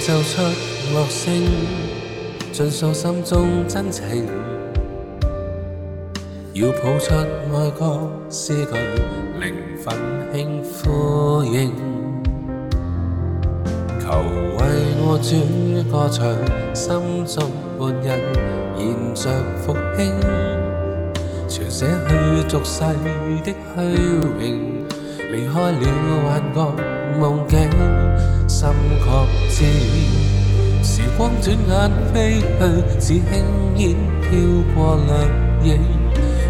奏出乐声，尽诉心中真情。要抱出爱歌诗句，灵魂轻呼应。求为我主个唱，心中欢欣燃着复兴。全舍去俗世的虚荣，离开了幻觉梦境。心确知，时光转眼飞去，似轻烟飘过掠影，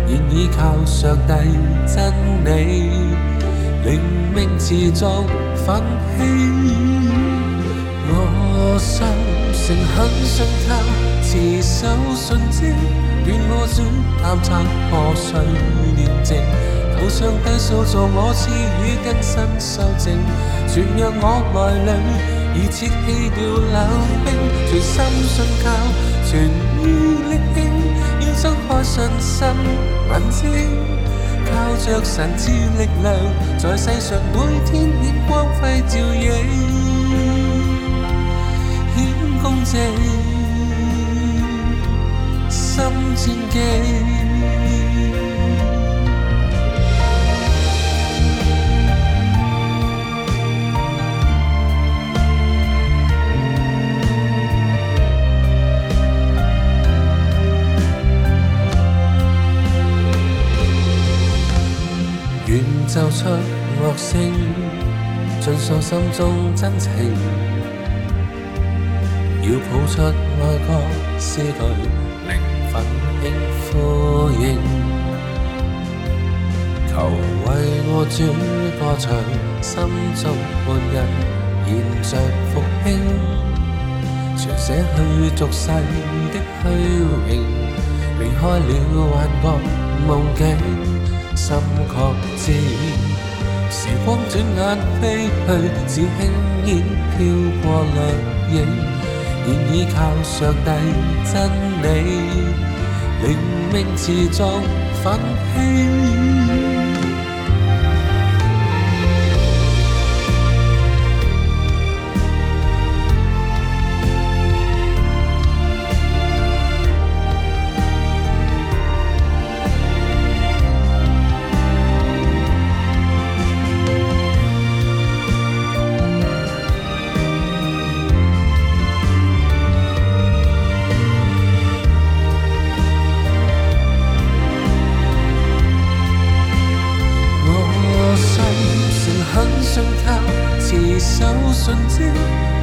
然已靠上帝真理，灵命持续奋起。我信，诚恳信他，持守信经，愿我主监察我碎念症。互上帝塑造我，赐予更新修正，全让我内里已切弃掉冷冰，全心信靠，全意力挺，要张开信心眼睛，靠着神之力量，在世上每天演光辉照映，显公正，心战绩。奏出乐声，尽诉心中真情。要抱出爱国诗句，灵魂轻呼应。求为我主播唱，心中半日延着复兴。全舍去俗世的虚荣，离开了幻觉梦境。心确知，时光转眼飞去，似轻烟飘过掠影。愿倚靠上帝真理，灵命自续奋起。靠，持守信心，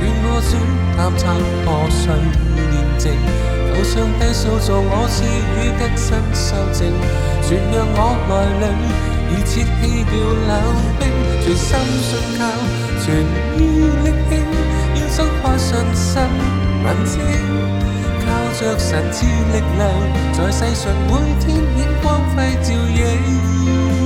愿我选择察破碎念。证，求上帝塑造我赐予的新修证，全让我来领，已切弃掉冷冰，全心信靠，全意力挺，要睁开信心眼睛，靠着神赐力量，在世上每天显光辉照映。